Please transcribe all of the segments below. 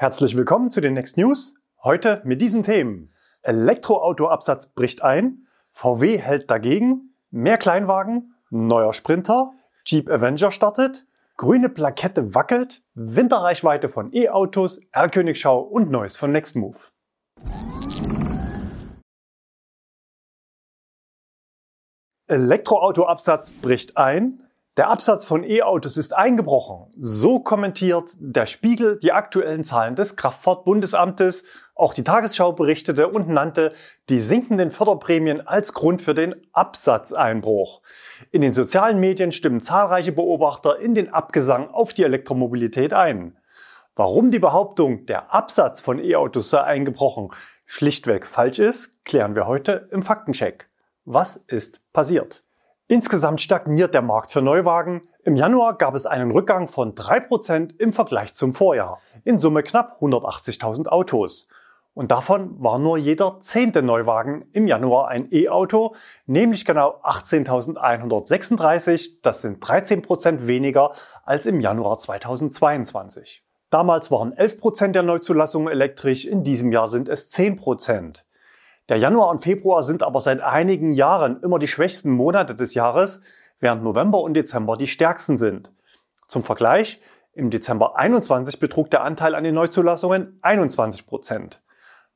Herzlich willkommen zu den Next News. Heute mit diesen Themen. Elektroautoabsatz bricht ein, VW hält dagegen, mehr Kleinwagen, neuer Sprinter, Jeep Avenger startet, grüne Plakette wackelt, Winterreichweite von E-Autos, R-Königschau und Neues von Nextmove. Elektroautoabsatz bricht ein, der Absatz von E-Autos ist eingebrochen. So kommentiert der Spiegel die aktuellen Zahlen des Kraftfahrtbundesamtes. Auch die Tagesschau berichtete und nannte die sinkenden Förderprämien als Grund für den Absatzeinbruch. In den sozialen Medien stimmen zahlreiche Beobachter in den Abgesang auf die Elektromobilität ein. Warum die Behauptung, der Absatz von E-Autos sei eingebrochen, schlichtweg falsch ist, klären wir heute im Faktencheck. Was ist passiert? Insgesamt stagniert der Markt für Neuwagen. Im Januar gab es einen Rückgang von 3% im Vergleich zum Vorjahr. In Summe knapp 180.000 Autos. Und davon war nur jeder zehnte Neuwagen im Januar ein E-Auto, nämlich genau 18.136. Das sind 13% weniger als im Januar 2022. Damals waren 11% der Neuzulassungen elektrisch, in diesem Jahr sind es 10%. Der Januar und Februar sind aber seit einigen Jahren immer die schwächsten Monate des Jahres, während November und Dezember die stärksten sind. Zum Vergleich, im Dezember 21 betrug der Anteil an den Neuzulassungen 21 Prozent.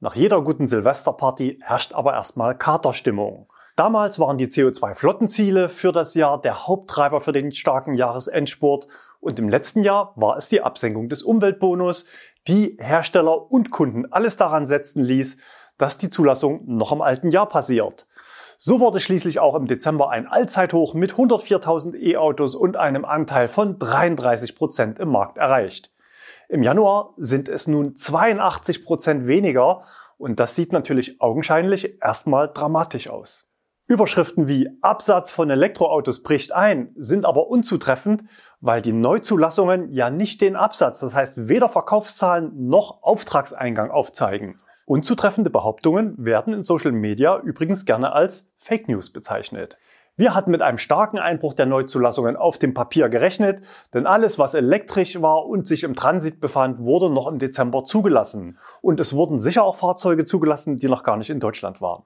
Nach jeder guten Silvesterparty herrscht aber erstmal Katerstimmung. Damals waren die CO2-Flottenziele für das Jahr der Haupttreiber für den starken Jahresendspurt und im letzten Jahr war es die Absenkung des Umweltbonus, die Hersteller und Kunden alles daran setzen ließ, dass die Zulassung noch im alten Jahr passiert. So wurde schließlich auch im Dezember ein Allzeithoch mit 104.000 E-Autos und einem Anteil von 33 Prozent im Markt erreicht. Im Januar sind es nun 82 Prozent weniger und das sieht natürlich augenscheinlich erstmal dramatisch aus. Überschriften wie Absatz von Elektroautos bricht ein sind aber unzutreffend, weil die Neuzulassungen ja nicht den Absatz, das heißt weder Verkaufszahlen noch Auftragseingang aufzeigen. Unzutreffende Behauptungen werden in Social Media übrigens gerne als Fake News bezeichnet. Wir hatten mit einem starken Einbruch der Neuzulassungen auf dem Papier gerechnet, denn alles, was elektrisch war und sich im Transit befand, wurde noch im Dezember zugelassen. Und es wurden sicher auch Fahrzeuge zugelassen, die noch gar nicht in Deutschland waren.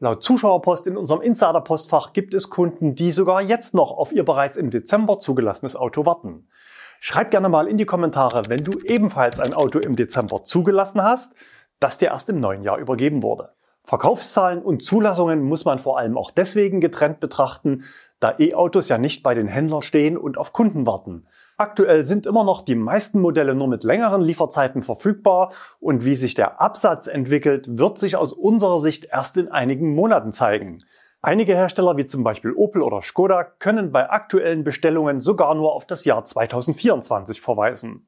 Laut Zuschauerpost in unserem Insider-Postfach gibt es Kunden, die sogar jetzt noch auf ihr bereits im Dezember zugelassenes Auto warten. Schreib gerne mal in die Kommentare, wenn du ebenfalls ein Auto im Dezember zugelassen hast, das dir erst im neuen Jahr übergeben wurde. Verkaufszahlen und Zulassungen muss man vor allem auch deswegen getrennt betrachten, da E-Autos ja nicht bei den Händlern stehen und auf Kunden warten. Aktuell sind immer noch die meisten Modelle nur mit längeren Lieferzeiten verfügbar und wie sich der Absatz entwickelt, wird sich aus unserer Sicht erst in einigen Monaten zeigen. Einige Hersteller wie zum Beispiel Opel oder Skoda können bei aktuellen Bestellungen sogar nur auf das Jahr 2024 verweisen.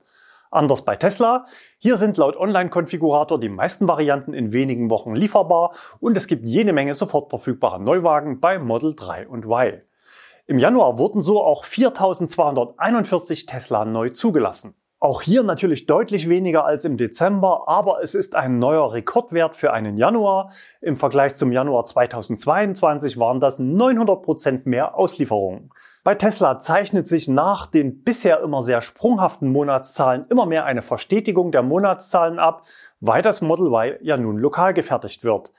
Anders bei Tesla. Hier sind laut Online-Konfigurator die meisten Varianten in wenigen Wochen lieferbar und es gibt jede Menge sofort verfügbare Neuwagen bei Model 3 und Y. Im Januar wurden so auch 4241 Tesla neu zugelassen. Auch hier natürlich deutlich weniger als im Dezember, aber es ist ein neuer Rekordwert für einen Januar. Im Vergleich zum Januar 2022 waren das 900 Prozent mehr Auslieferungen. Bei Tesla zeichnet sich nach den bisher immer sehr sprunghaften Monatszahlen immer mehr eine Verstetigung der Monatszahlen ab, weil das Model Y ja nun lokal gefertigt wird.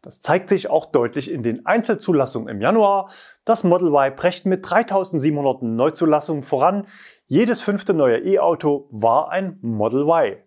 Das zeigt sich auch deutlich in den Einzelzulassungen im Januar. Das Model Y brecht mit 3700 Neuzulassungen voran. Jedes fünfte neue E-Auto war ein Model Y.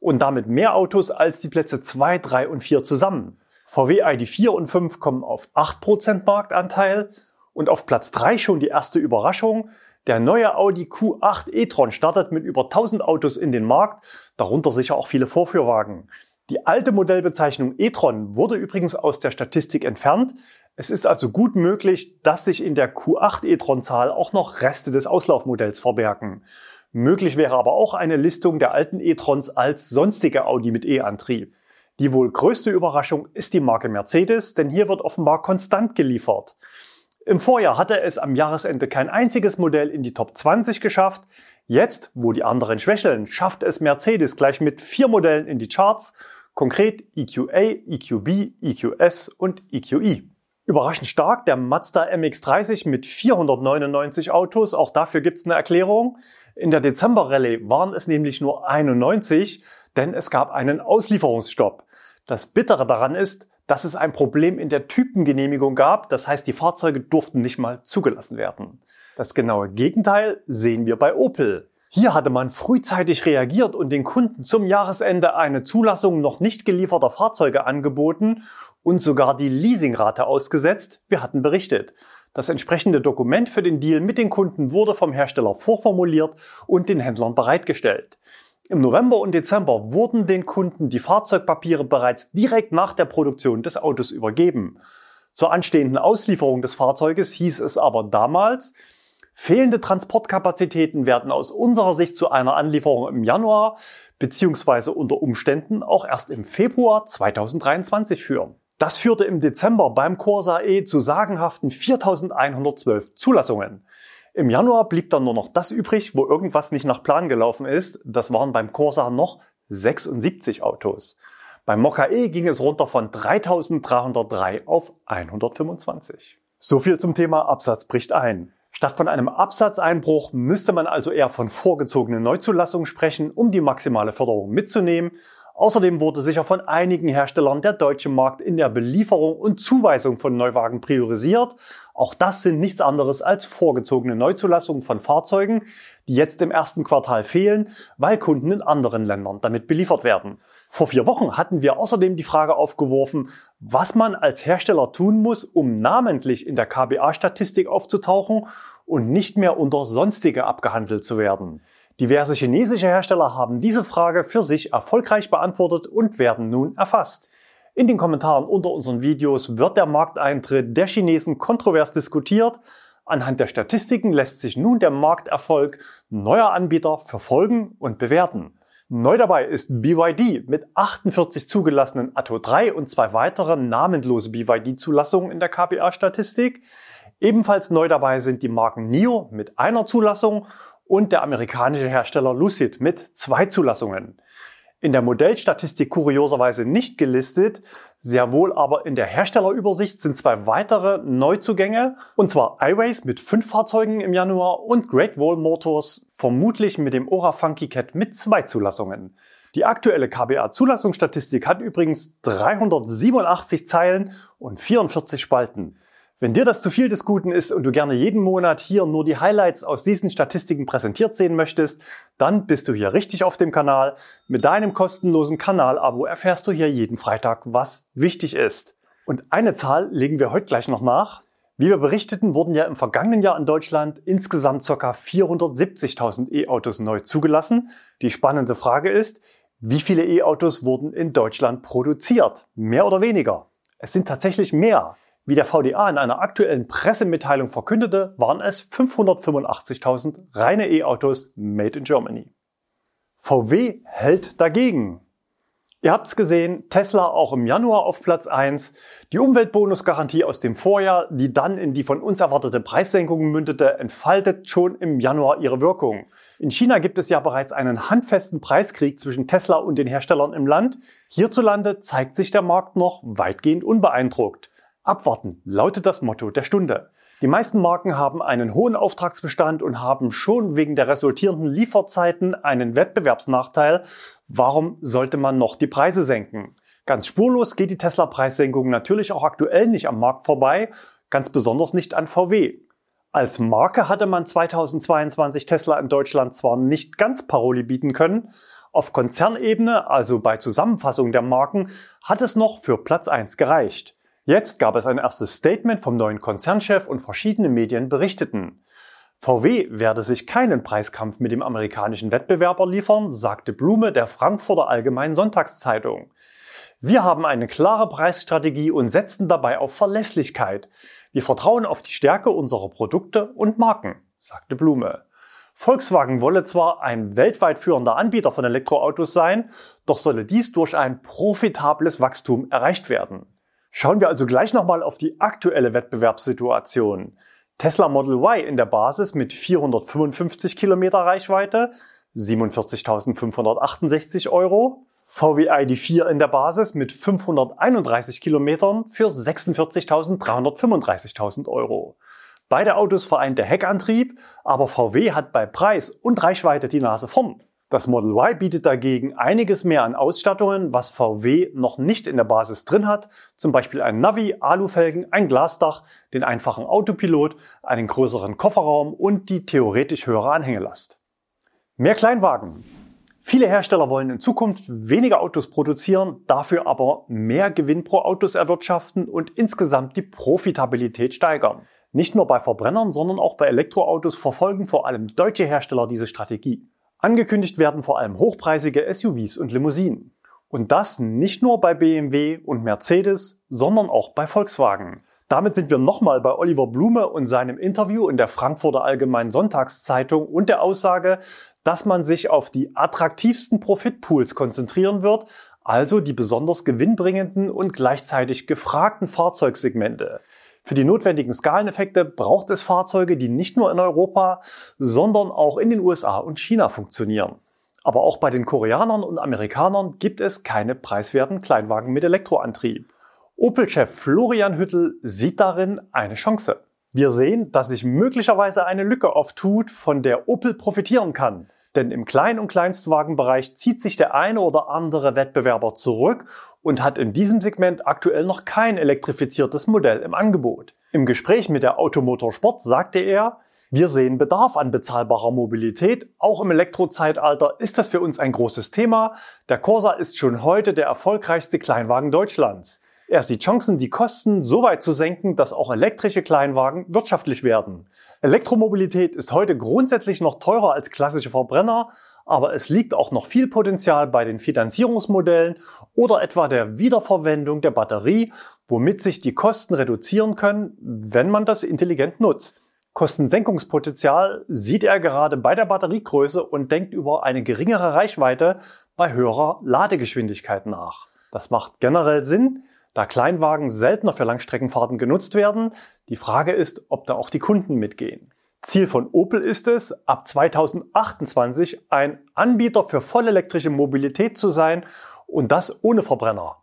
Und damit mehr Autos als die Plätze 2, 3 und 4 zusammen. VW ID4 und 5 kommen auf 8% Marktanteil und auf Platz 3 schon die erste Überraschung. Der neue Audi Q8 e-tron startet mit über 1000 Autos in den Markt, darunter sicher auch viele Vorführwagen. Die alte Modellbezeichnung e-tron wurde übrigens aus der Statistik entfernt. Es ist also gut möglich, dass sich in der Q8 e-tron-Zahl auch noch Reste des Auslaufmodells verbergen. Möglich wäre aber auch eine Listung der alten e-trons als sonstige Audi mit E-Antrieb. Die wohl größte Überraschung ist die Marke Mercedes, denn hier wird offenbar konstant geliefert. Im Vorjahr hatte es am Jahresende kein einziges Modell in die Top 20 geschafft. Jetzt, wo die anderen schwächeln, schafft es Mercedes gleich mit vier Modellen in die Charts Konkret EQA, EQB, EQS und EQE. Überraschend stark der Mazda MX-30 mit 499 Autos. Auch dafür gibt's eine Erklärung. In der Dezember-Rallye waren es nämlich nur 91. denn es gab einen Auslieferungsstopp. Das Bittere daran ist, dass es ein Problem in der Typengenehmigung gab, das heißt die Fahrzeuge durften nicht mal zugelassen werden. Das genaue Gegenteil sehen wir bei Opel. Hier hatte man frühzeitig reagiert und den Kunden zum Jahresende eine Zulassung noch nicht gelieferter Fahrzeuge angeboten und sogar die Leasingrate ausgesetzt. Wir hatten berichtet. Das entsprechende Dokument für den Deal mit den Kunden wurde vom Hersteller vorformuliert und den Händlern bereitgestellt. Im November und Dezember wurden den Kunden die Fahrzeugpapiere bereits direkt nach der Produktion des Autos übergeben. Zur anstehenden Auslieferung des Fahrzeuges hieß es aber damals, Fehlende Transportkapazitäten werden aus unserer Sicht zu einer Anlieferung im Januar bzw. unter Umständen auch erst im Februar 2023 führen. Das führte im Dezember beim Corsa E zu sagenhaften 4112 Zulassungen. Im Januar blieb dann nur noch das übrig, wo irgendwas nicht nach Plan gelaufen ist. Das waren beim Corsa noch 76 Autos. Beim Mokka E ging es runter von 3303 auf 125. So viel zum Thema Absatz bricht ein. Statt von einem Absatzeinbruch müsste man also eher von vorgezogenen Neuzulassungen sprechen, um die maximale Förderung mitzunehmen. Außerdem wurde sicher von einigen Herstellern der deutsche Markt in der Belieferung und Zuweisung von Neuwagen priorisiert. Auch das sind nichts anderes als vorgezogene Neuzulassungen von Fahrzeugen, die jetzt im ersten Quartal fehlen, weil Kunden in anderen Ländern damit beliefert werden. Vor vier Wochen hatten wir außerdem die Frage aufgeworfen, was man als Hersteller tun muss, um namentlich in der KBA-Statistik aufzutauchen und nicht mehr unter sonstige abgehandelt zu werden. Diverse chinesische Hersteller haben diese Frage für sich erfolgreich beantwortet und werden nun erfasst. In den Kommentaren unter unseren Videos wird der Markteintritt der Chinesen kontrovers diskutiert. Anhand der Statistiken lässt sich nun der Markterfolg neuer Anbieter verfolgen und bewerten. Neu dabei ist BYD mit 48 zugelassenen Atto 3 und zwei weiteren namenlose BYD-Zulassungen in der KPA-Statistik. Ebenfalls neu dabei sind die Marken NIO mit einer Zulassung und der amerikanische Hersteller Lucid mit zwei Zulassungen. In der Modellstatistik kurioserweise nicht gelistet, sehr wohl aber in der Herstellerübersicht sind zwei weitere Neuzugänge, und zwar iWays mit fünf Fahrzeugen im Januar und Great Wall Motors vermutlich mit dem Ora Funky Cat mit zwei Zulassungen. Die aktuelle KBA-Zulassungsstatistik hat übrigens 387 Zeilen und 44 Spalten. Wenn dir das zu viel des Guten ist und du gerne jeden Monat hier nur die Highlights aus diesen Statistiken präsentiert sehen möchtest, dann bist du hier richtig auf dem Kanal. Mit deinem kostenlosen Kanalabo erfährst du hier jeden Freitag, was wichtig ist. Und eine Zahl legen wir heute gleich noch nach. Wie wir berichteten, wurden ja im vergangenen Jahr in Deutschland insgesamt ca. 470.000 E-Autos neu zugelassen. Die spannende Frage ist, wie viele E-Autos wurden in Deutschland produziert? Mehr oder weniger? Es sind tatsächlich mehr. Wie der VDA in einer aktuellen Pressemitteilung verkündete, waren es 585.000 reine E-Autos made in Germany. VW hält dagegen. Ihr habt's gesehen, Tesla auch im Januar auf Platz 1. Die Umweltbonusgarantie aus dem Vorjahr, die dann in die von uns erwartete Preissenkung mündete, entfaltet schon im Januar ihre Wirkung. In China gibt es ja bereits einen handfesten Preiskrieg zwischen Tesla und den Herstellern im Land. Hierzulande zeigt sich der Markt noch weitgehend unbeeindruckt. Abwarten lautet das Motto der Stunde. Die meisten Marken haben einen hohen Auftragsbestand und haben schon wegen der resultierenden Lieferzeiten einen Wettbewerbsnachteil. Warum sollte man noch die Preise senken? Ganz spurlos geht die Tesla-Preissenkung natürlich auch aktuell nicht am Markt vorbei, ganz besonders nicht an VW. Als Marke hatte man 2022 Tesla in Deutschland zwar nicht ganz Paroli bieten können, auf Konzernebene, also bei Zusammenfassung der Marken, hat es noch für Platz 1 gereicht. Jetzt gab es ein erstes Statement vom neuen Konzernchef und verschiedene Medien berichteten. VW werde sich keinen Preiskampf mit dem amerikanischen Wettbewerber liefern, sagte Blume der Frankfurter Allgemeinen Sonntagszeitung. Wir haben eine klare Preisstrategie und setzen dabei auf Verlässlichkeit. Wir vertrauen auf die Stärke unserer Produkte und Marken, sagte Blume. Volkswagen wolle zwar ein weltweit führender Anbieter von Elektroautos sein, doch solle dies durch ein profitables Wachstum erreicht werden. Schauen wir also gleich nochmal auf die aktuelle Wettbewerbssituation. Tesla Model Y in der Basis mit 455 Kilometer Reichweite, 47.568 Euro. VW ID4 in der Basis mit 531 Kilometern für 46.335.000 Euro. Beide Autos vereint der Heckantrieb, aber VW hat bei Preis und Reichweite die Nase vorn. Das Model Y bietet dagegen einiges mehr an Ausstattungen, was VW noch nicht in der Basis drin hat, zum Beispiel ein Navi, Alufelgen, ein Glasdach, den einfachen Autopilot, einen größeren Kofferraum und die theoretisch höhere Anhängelast. Mehr Kleinwagen. Viele Hersteller wollen in Zukunft weniger Autos produzieren, dafür aber mehr Gewinn pro Autos erwirtschaften und insgesamt die Profitabilität steigern. Nicht nur bei Verbrennern, sondern auch bei Elektroautos verfolgen vor allem deutsche Hersteller diese Strategie. Angekündigt werden vor allem hochpreisige SUVs und Limousinen. Und das nicht nur bei BMW und Mercedes, sondern auch bei Volkswagen. Damit sind wir nochmal bei Oliver Blume und seinem Interview in der Frankfurter Allgemeinen Sonntagszeitung und der Aussage, dass man sich auf die attraktivsten Profitpools konzentrieren wird, also die besonders gewinnbringenden und gleichzeitig gefragten Fahrzeugsegmente. Für die notwendigen Skaleneffekte braucht es Fahrzeuge, die nicht nur in Europa, sondern auch in den USA und China funktionieren. Aber auch bei den Koreanern und Amerikanern gibt es keine preiswerten Kleinwagen mit Elektroantrieb. Opel-Chef Florian Hüttel sieht darin eine Chance. Wir sehen, dass sich möglicherweise eine Lücke auftut, von der Opel profitieren kann. Denn im Klein- und Kleinstwagenbereich zieht sich der eine oder andere Wettbewerber zurück und hat in diesem Segment aktuell noch kein elektrifiziertes Modell im Angebot. Im Gespräch mit der Automotor Sport sagte er, wir sehen Bedarf an bezahlbarer Mobilität. Auch im Elektrozeitalter ist das für uns ein großes Thema. Der Corsa ist schon heute der erfolgreichste Kleinwagen Deutschlands. Er sieht Chancen, die Kosten so weit zu senken, dass auch elektrische Kleinwagen wirtschaftlich werden. Elektromobilität ist heute grundsätzlich noch teurer als klassische Verbrenner, aber es liegt auch noch viel Potenzial bei den Finanzierungsmodellen oder etwa der Wiederverwendung der Batterie, womit sich die Kosten reduzieren können, wenn man das intelligent nutzt. Kostensenkungspotenzial sieht er gerade bei der Batteriegröße und denkt über eine geringere Reichweite bei höherer Ladegeschwindigkeit nach. Das macht generell Sinn, da Kleinwagen seltener für Langstreckenfahrten genutzt werden. Die Frage ist, ob da auch die Kunden mitgehen. Ziel von Opel ist es, ab 2028 ein Anbieter für vollelektrische Mobilität zu sein und das ohne Verbrenner.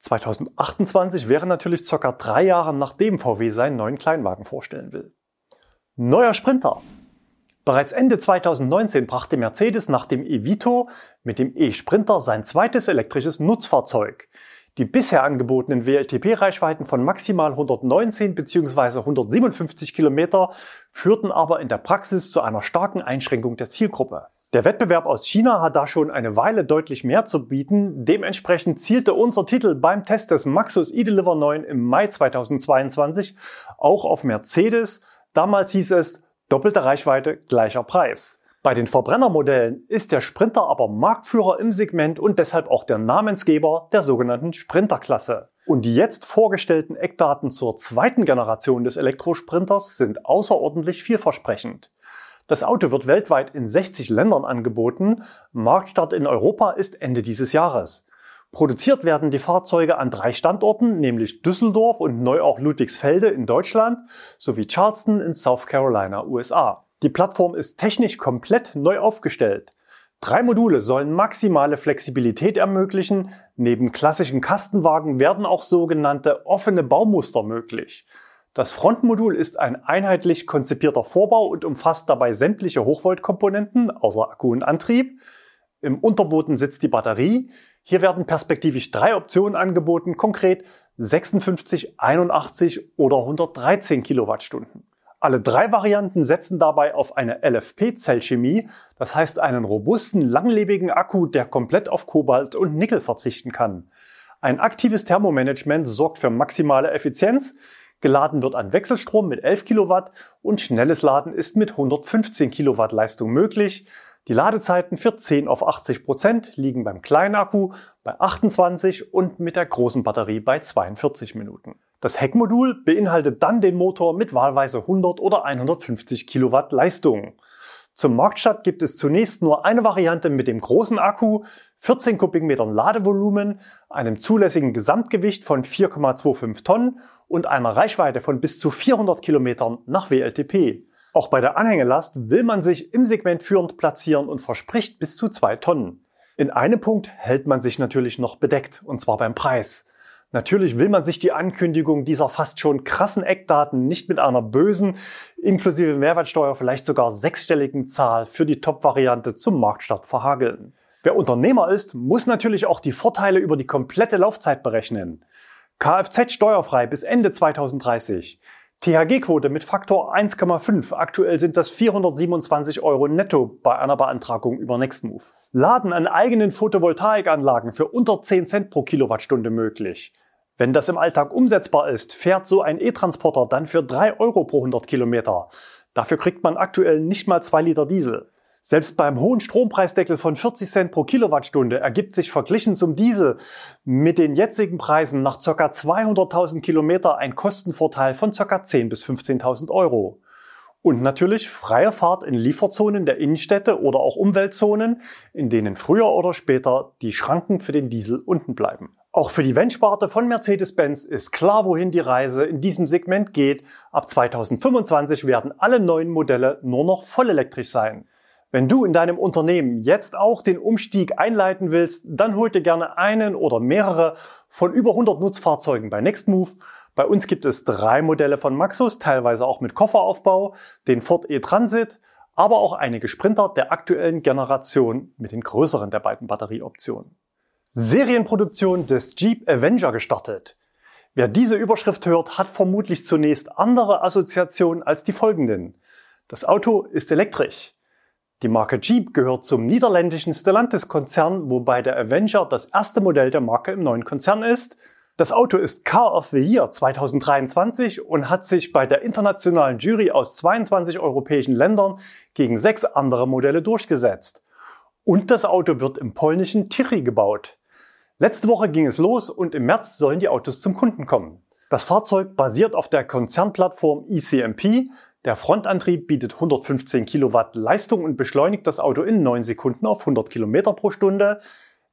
2028 wäre natürlich circa drei Jahre nachdem VW seinen neuen Kleinwagen vorstellen will. Neuer Sprinter. Bereits Ende 2019 brachte Mercedes nach dem e-Vito mit dem e-Sprinter sein zweites elektrisches Nutzfahrzeug. Die bisher angebotenen WLTP-Reichweiten von maximal 119 bzw. 157 Kilometer führten aber in der Praxis zu einer starken Einschränkung der Zielgruppe. Der Wettbewerb aus China hat da schon eine Weile deutlich mehr zu bieten. Dementsprechend zielte unser Titel beim Test des Maxus eDeliver 9 im Mai 2022 auch auf Mercedes. Damals hieß es doppelte Reichweite, gleicher Preis. Bei den Verbrennermodellen ist der Sprinter aber Marktführer im Segment und deshalb auch der Namensgeber der sogenannten Sprinterklasse. Und die jetzt vorgestellten Eckdaten zur zweiten Generation des Elektrosprinters sind außerordentlich vielversprechend. Das Auto wird weltweit in 60 Ländern angeboten. Marktstart in Europa ist Ende dieses Jahres. Produziert werden die Fahrzeuge an drei Standorten, nämlich Düsseldorf und neu auch Ludwigsfelde in Deutschland sowie Charleston in South Carolina, USA. Die Plattform ist technisch komplett neu aufgestellt. Drei Module sollen maximale Flexibilität ermöglichen. Neben klassischen Kastenwagen werden auch sogenannte offene Baumuster möglich. Das Frontmodul ist ein einheitlich konzipierter Vorbau und umfasst dabei sämtliche Hochvoltkomponenten außer Akku und Antrieb. Im Unterboden sitzt die Batterie. Hier werden perspektivisch drei Optionen angeboten, konkret 56, 81 oder 113 Kilowattstunden. Alle drei Varianten setzen dabei auf eine LFP-Zellchemie, das heißt einen robusten, langlebigen Akku, der komplett auf Kobalt und Nickel verzichten kann. Ein aktives Thermomanagement sorgt für maximale Effizienz. Geladen wird an Wechselstrom mit 11 Kilowatt und schnelles Laden ist mit 115 Kilowatt Leistung möglich. Die Ladezeiten für 10 auf 80 Prozent liegen beim kleinen Akku bei 28 und mit der großen Batterie bei 42 Minuten. Das Heckmodul beinhaltet dann den Motor mit wahlweise 100 oder 150 Kilowatt Leistung. Zum Marktstart gibt es zunächst nur eine Variante mit dem großen Akku, 14 Kubikmetern Ladevolumen, einem zulässigen Gesamtgewicht von 4,25 Tonnen und einer Reichweite von bis zu 400 Kilometern nach WLTP. Auch bei der Anhängelast will man sich im Segment führend platzieren und verspricht bis zu 2 Tonnen. In einem Punkt hält man sich natürlich noch bedeckt, und zwar beim Preis. Natürlich will man sich die Ankündigung dieser fast schon krassen Eckdaten nicht mit einer bösen, inklusive Mehrwertsteuer vielleicht sogar sechsstelligen Zahl für die Top-Variante zum Marktstart verhageln. Wer Unternehmer ist, muss natürlich auch die Vorteile über die komplette Laufzeit berechnen. Kfz steuerfrei bis Ende 2030. THG-Quote mit Faktor 1,5. Aktuell sind das 427 Euro netto bei einer Beantragung über Nextmove. Laden an eigenen Photovoltaikanlagen für unter 10 Cent pro Kilowattstunde möglich. Wenn das im Alltag umsetzbar ist, fährt so ein E-Transporter dann für 3 Euro pro 100 Kilometer. Dafür kriegt man aktuell nicht mal 2 Liter Diesel. Selbst beim hohen Strompreisdeckel von 40 Cent pro Kilowattstunde ergibt sich verglichen zum Diesel mit den jetzigen Preisen nach ca. 200.000 Kilometer ein Kostenvorteil von ca. 10.000 bis 15.000 Euro. Und natürlich freie Fahrt in Lieferzonen der Innenstädte oder auch Umweltzonen, in denen früher oder später die Schranken für den Diesel unten bleiben. Auch für die Wenn-Sparte von Mercedes-Benz ist klar, wohin die Reise in diesem Segment geht. Ab 2025 werden alle neuen Modelle nur noch vollelektrisch sein. Wenn du in deinem Unternehmen jetzt auch den Umstieg einleiten willst, dann hol dir gerne einen oder mehrere von über 100 Nutzfahrzeugen bei Nextmove. Bei uns gibt es drei Modelle von Maxus, teilweise auch mit Kofferaufbau, den Ford e-Transit, aber auch einige Sprinter der aktuellen Generation mit den größeren der beiden Batterieoptionen. Serienproduktion des Jeep Avenger gestartet. Wer diese Überschrift hört, hat vermutlich zunächst andere Assoziationen als die folgenden. Das Auto ist elektrisch. Die Marke Jeep gehört zum niederländischen Stellantis-Konzern, wobei der Avenger das erste Modell der Marke im neuen Konzern ist. Das Auto ist Car of the Year 2023 und hat sich bei der internationalen Jury aus 22 europäischen Ländern gegen sechs andere Modelle durchgesetzt. Und das Auto wird im polnischen Tichy gebaut. Letzte Woche ging es los und im März sollen die Autos zum Kunden kommen. Das Fahrzeug basiert auf der Konzernplattform ECMP, der Frontantrieb bietet 115 Kilowatt Leistung und beschleunigt das Auto in 9 Sekunden auf 100 Kilometer pro Stunde.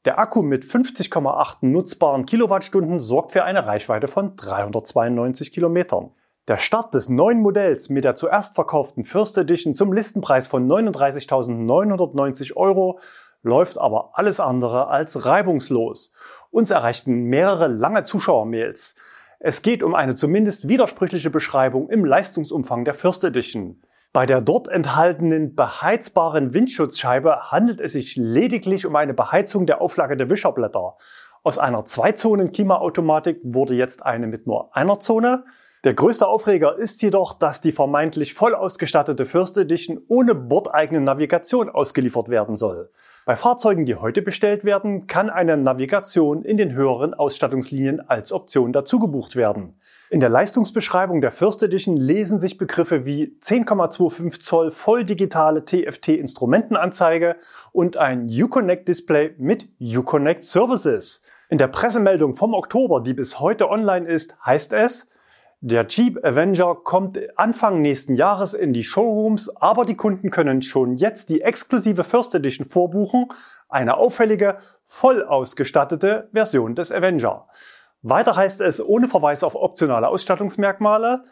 Der Akku mit 50,8 nutzbaren Kilowattstunden sorgt für eine Reichweite von 392 Kilometern. Der Start des neuen Modells mit der zuerst verkauften First Edition zum Listenpreis von 39.990 Euro läuft aber alles andere als reibungslos. Uns erreichten mehrere lange Zuschauermails. Es geht um eine zumindest widersprüchliche Beschreibung im Leistungsumfang der First Edition. Bei der dort enthaltenen beheizbaren Windschutzscheibe handelt es sich lediglich um eine Beheizung der Auflage der Wischerblätter. Aus einer Zwei-Zonen-Klimaautomatik wurde jetzt eine mit nur einer Zone. Der größte Aufreger ist jedoch, dass die vermeintlich voll ausgestattete First Edition ohne bordeigene Navigation ausgeliefert werden soll. Bei Fahrzeugen, die heute bestellt werden, kann eine Navigation in den höheren Ausstattungslinien als Option dazu gebucht werden. In der Leistungsbeschreibung der First Edition lesen sich Begriffe wie 10,25 Zoll volldigitale TFT-Instrumentenanzeige und ein Uconnect-Display mit Uconnect Services. In der Pressemeldung vom Oktober, die bis heute online ist, heißt es, der Jeep Avenger kommt Anfang nächsten Jahres in die Showrooms, aber die Kunden können schon jetzt die exklusive First Edition vorbuchen, eine auffällige, voll ausgestattete Version des Avenger. Weiter heißt es ohne Verweis auf optionale Ausstattungsmerkmale,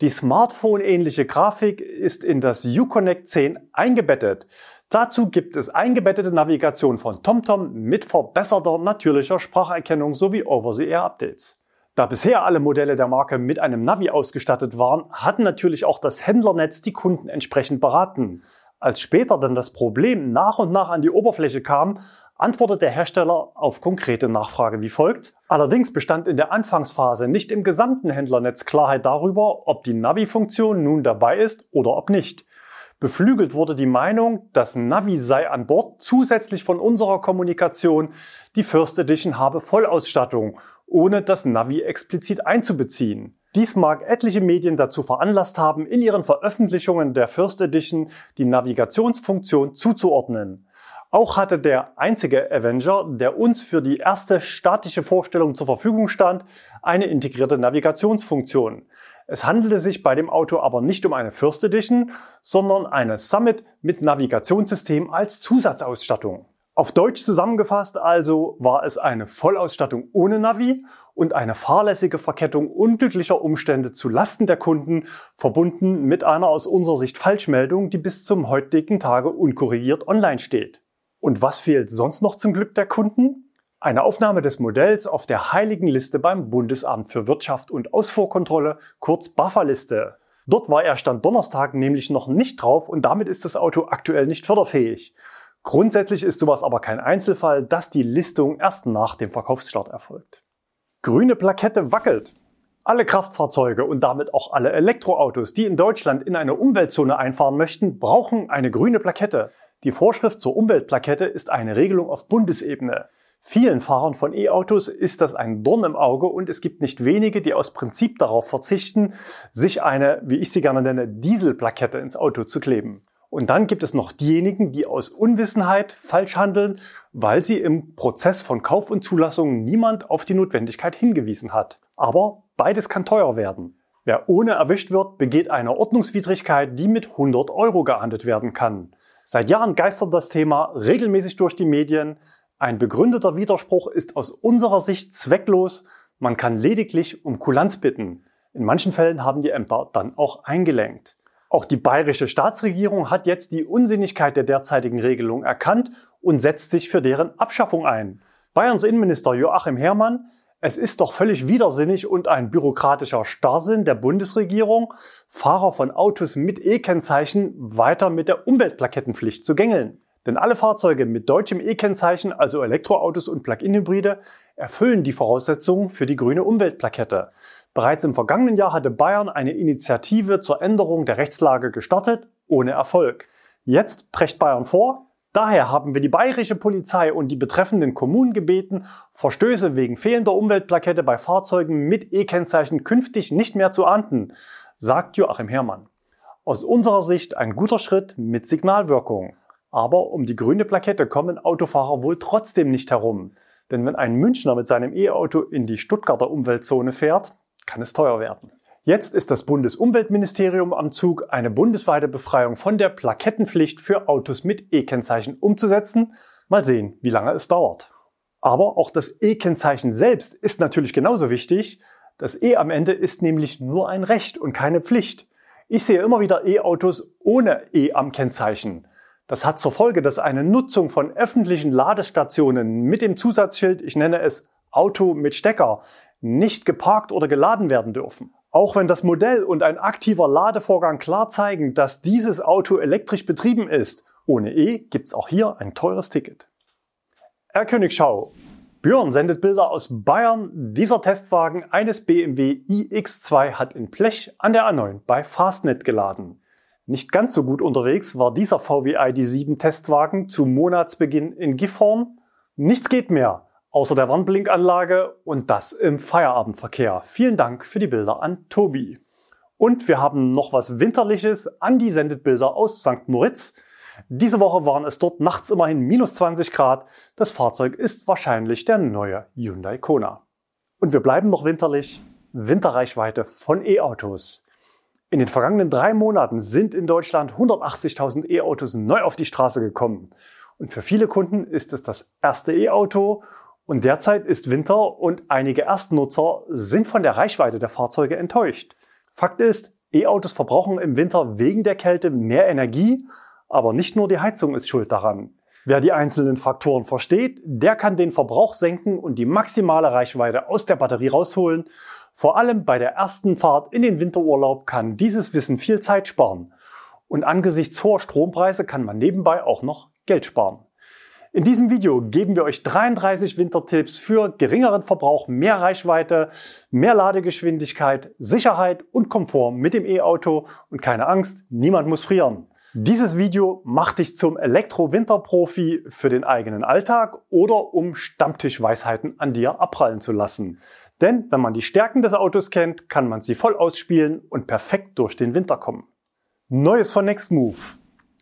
die Smartphone-ähnliche Grafik ist in das Uconnect 10 eingebettet. Dazu gibt es eingebettete Navigation von TomTom mit verbesserter natürlicher Spracherkennung sowie Over-the-Air-Updates. Da bisher alle Modelle der Marke mit einem Navi ausgestattet waren, hatten natürlich auch das Händlernetz die Kunden entsprechend beraten. Als später dann das Problem nach und nach an die Oberfläche kam, antwortet der Hersteller auf konkrete Nachfrage wie folgt. Allerdings bestand in der Anfangsphase nicht im gesamten Händlernetz Klarheit darüber, ob die Navi-Funktion nun dabei ist oder ob nicht. Beflügelt wurde die Meinung, das Navi sei an Bord zusätzlich von unserer Kommunikation, die First Edition habe Vollausstattung, ohne das Navi explizit einzubeziehen. Dies mag etliche Medien dazu veranlasst haben, in ihren Veröffentlichungen der First Edition die Navigationsfunktion zuzuordnen. Auch hatte der einzige Avenger, der uns für die erste statische Vorstellung zur Verfügung stand, eine integrierte Navigationsfunktion. Es handelte sich bei dem Auto aber nicht um eine First Edition, sondern eine Summit mit Navigationssystem als Zusatzausstattung. Auf Deutsch zusammengefasst also war es eine Vollausstattung ohne Navi und eine fahrlässige Verkettung unglücklicher Umstände zu Lasten der Kunden, verbunden mit einer aus unserer Sicht Falschmeldung, die bis zum heutigen Tage unkorrigiert online steht. Und was fehlt sonst noch zum Glück der Kunden? Eine Aufnahme des Modells auf der heiligen Liste beim Bundesamt für Wirtschaft und Ausfuhrkontrolle, kurz BAFA-Liste. Dort war er Stand Donnerstag nämlich noch nicht drauf und damit ist das Auto aktuell nicht förderfähig. Grundsätzlich ist sowas aber kein Einzelfall, dass die Listung erst nach dem Verkaufsstart erfolgt. Grüne Plakette wackelt. Alle Kraftfahrzeuge und damit auch alle Elektroautos, die in Deutschland in eine Umweltzone einfahren möchten, brauchen eine grüne Plakette. Die Vorschrift zur Umweltplakette ist eine Regelung auf Bundesebene. Vielen Fahrern von E-Autos ist das ein Dorn im Auge und es gibt nicht wenige, die aus Prinzip darauf verzichten, sich eine, wie ich sie gerne nenne, Dieselplakette ins Auto zu kleben. Und dann gibt es noch diejenigen, die aus Unwissenheit falsch handeln, weil sie im Prozess von Kauf und Zulassung niemand auf die Notwendigkeit hingewiesen hat. Aber beides kann teuer werden. Wer ohne erwischt wird, begeht eine Ordnungswidrigkeit, die mit 100 Euro geahndet werden kann. Seit Jahren geistert das Thema regelmäßig durch die Medien. Ein begründeter Widerspruch ist aus unserer Sicht zwecklos. Man kann lediglich um Kulanz bitten. In manchen Fällen haben die Ämter dann auch eingelenkt. Auch die bayerische Staatsregierung hat jetzt die Unsinnigkeit der derzeitigen Regelung erkannt und setzt sich für deren Abschaffung ein. Bayerns Innenminister Joachim Herrmann es ist doch völlig widersinnig und ein bürokratischer Starrsinn der Bundesregierung, Fahrer von Autos mit E-Kennzeichen weiter mit der Umweltplakettenpflicht zu gängeln. Denn alle Fahrzeuge mit deutschem E-Kennzeichen, also Elektroautos und Plug-in-Hybride, erfüllen die Voraussetzungen für die grüne Umweltplakette. Bereits im vergangenen Jahr hatte Bayern eine Initiative zur Änderung der Rechtslage gestartet, ohne Erfolg. Jetzt brecht Bayern vor, Daher haben wir die bayerische Polizei und die betreffenden Kommunen gebeten, Verstöße wegen fehlender Umweltplakette bei Fahrzeugen mit E-Kennzeichen künftig nicht mehr zu ahnden, sagt Joachim Herrmann. Aus unserer Sicht ein guter Schritt mit Signalwirkung. Aber um die grüne Plakette kommen Autofahrer wohl trotzdem nicht herum. Denn wenn ein Münchner mit seinem E-Auto in die Stuttgarter Umweltzone fährt, kann es teuer werden. Jetzt ist das Bundesumweltministerium am Zug, eine bundesweite Befreiung von der Plakettenpflicht für Autos mit E-Kennzeichen umzusetzen. Mal sehen, wie lange es dauert. Aber auch das E-Kennzeichen selbst ist natürlich genauso wichtig. Das E am Ende ist nämlich nur ein Recht und keine Pflicht. Ich sehe immer wieder E-Autos ohne E am Kennzeichen. Das hat zur Folge, dass eine Nutzung von öffentlichen Ladestationen mit dem Zusatzschild, ich nenne es Auto mit Stecker, nicht geparkt oder geladen werden dürfen. Auch wenn das Modell und ein aktiver Ladevorgang klar zeigen, dass dieses Auto elektrisch betrieben ist, ohne E gibt's auch hier ein teures Ticket. Herr Königschau. Björn sendet Bilder aus Bayern. Dieser Testwagen eines BMW iX2 hat in Blech an der A9 bei Fastnet geladen. Nicht ganz so gut unterwegs war dieser VW ID7 Testwagen zu Monatsbeginn in Gifhorn. Nichts geht mehr außer der Warnblinkanlage und das im Feierabendverkehr. Vielen Dank für die Bilder an Tobi. Und wir haben noch was Winterliches. Andi sendet Bilder aus St. Moritz. Diese Woche waren es dort nachts immerhin minus 20 Grad. Das Fahrzeug ist wahrscheinlich der neue Hyundai Kona. Und wir bleiben noch winterlich. Winterreichweite von E-Autos. In den vergangenen drei Monaten sind in Deutschland 180.000 E-Autos neu auf die Straße gekommen. Und für viele Kunden ist es das erste E-Auto und derzeit ist Winter und einige Erstnutzer sind von der Reichweite der Fahrzeuge enttäuscht. Fakt ist, E-Autos verbrauchen im Winter wegen der Kälte mehr Energie, aber nicht nur die Heizung ist schuld daran. Wer die einzelnen Faktoren versteht, der kann den Verbrauch senken und die maximale Reichweite aus der Batterie rausholen. Vor allem bei der ersten Fahrt in den Winterurlaub kann dieses Wissen viel Zeit sparen. Und angesichts hoher Strompreise kann man nebenbei auch noch Geld sparen. In diesem Video geben wir euch 33 Wintertipps für geringeren Verbrauch, mehr Reichweite, mehr Ladegeschwindigkeit, Sicherheit und Komfort mit dem E-Auto und keine Angst, niemand muss frieren. Dieses Video macht dich zum Elektro-Winterprofi für den eigenen Alltag oder um Stammtischweisheiten an dir abprallen zu lassen. Denn wenn man die Stärken des Autos kennt, kann man sie voll ausspielen und perfekt durch den Winter kommen. Neues von Nextmove.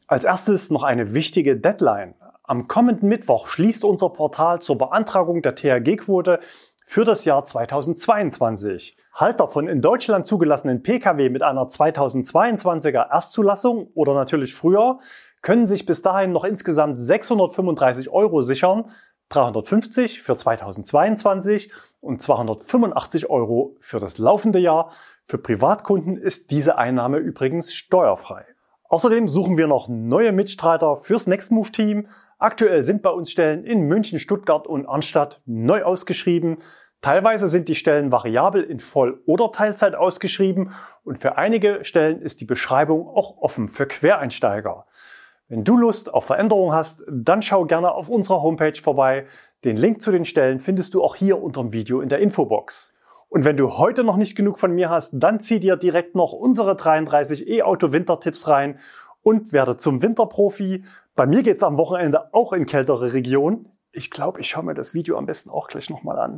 Als erstes noch eine wichtige Deadline. Am kommenden Mittwoch schließt unser Portal zur Beantragung der THG-Quote für das Jahr 2022. Halter von in Deutschland zugelassenen Pkw mit einer 2022er Erstzulassung oder natürlich früher können sich bis dahin noch insgesamt 635 Euro sichern, 350 für 2022 und 285 Euro für das laufende Jahr. Für Privatkunden ist diese Einnahme übrigens steuerfrei. Außerdem suchen wir noch neue Mitstreiter fürs Nextmove Team. Aktuell sind bei uns Stellen in München, Stuttgart und Arnstadt neu ausgeschrieben. Teilweise sind die Stellen variabel in Voll- oder Teilzeit ausgeschrieben und für einige Stellen ist die Beschreibung auch offen für Quereinsteiger. Wenn du Lust auf Veränderung hast, dann schau gerne auf unserer Homepage vorbei. Den Link zu den Stellen findest du auch hier unter dem Video in der Infobox. Und wenn du heute noch nicht genug von mir hast, dann zieh dir direkt noch unsere 33 E-Auto Wintertipps rein und werde zum Winterprofi. Bei mir geht's am Wochenende auch in kältere Regionen. Ich glaube, ich schaue mir das Video am besten auch gleich nochmal an.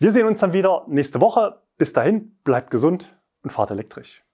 Wir sehen uns dann wieder nächste Woche. Bis dahin, bleibt gesund und fahrt elektrisch.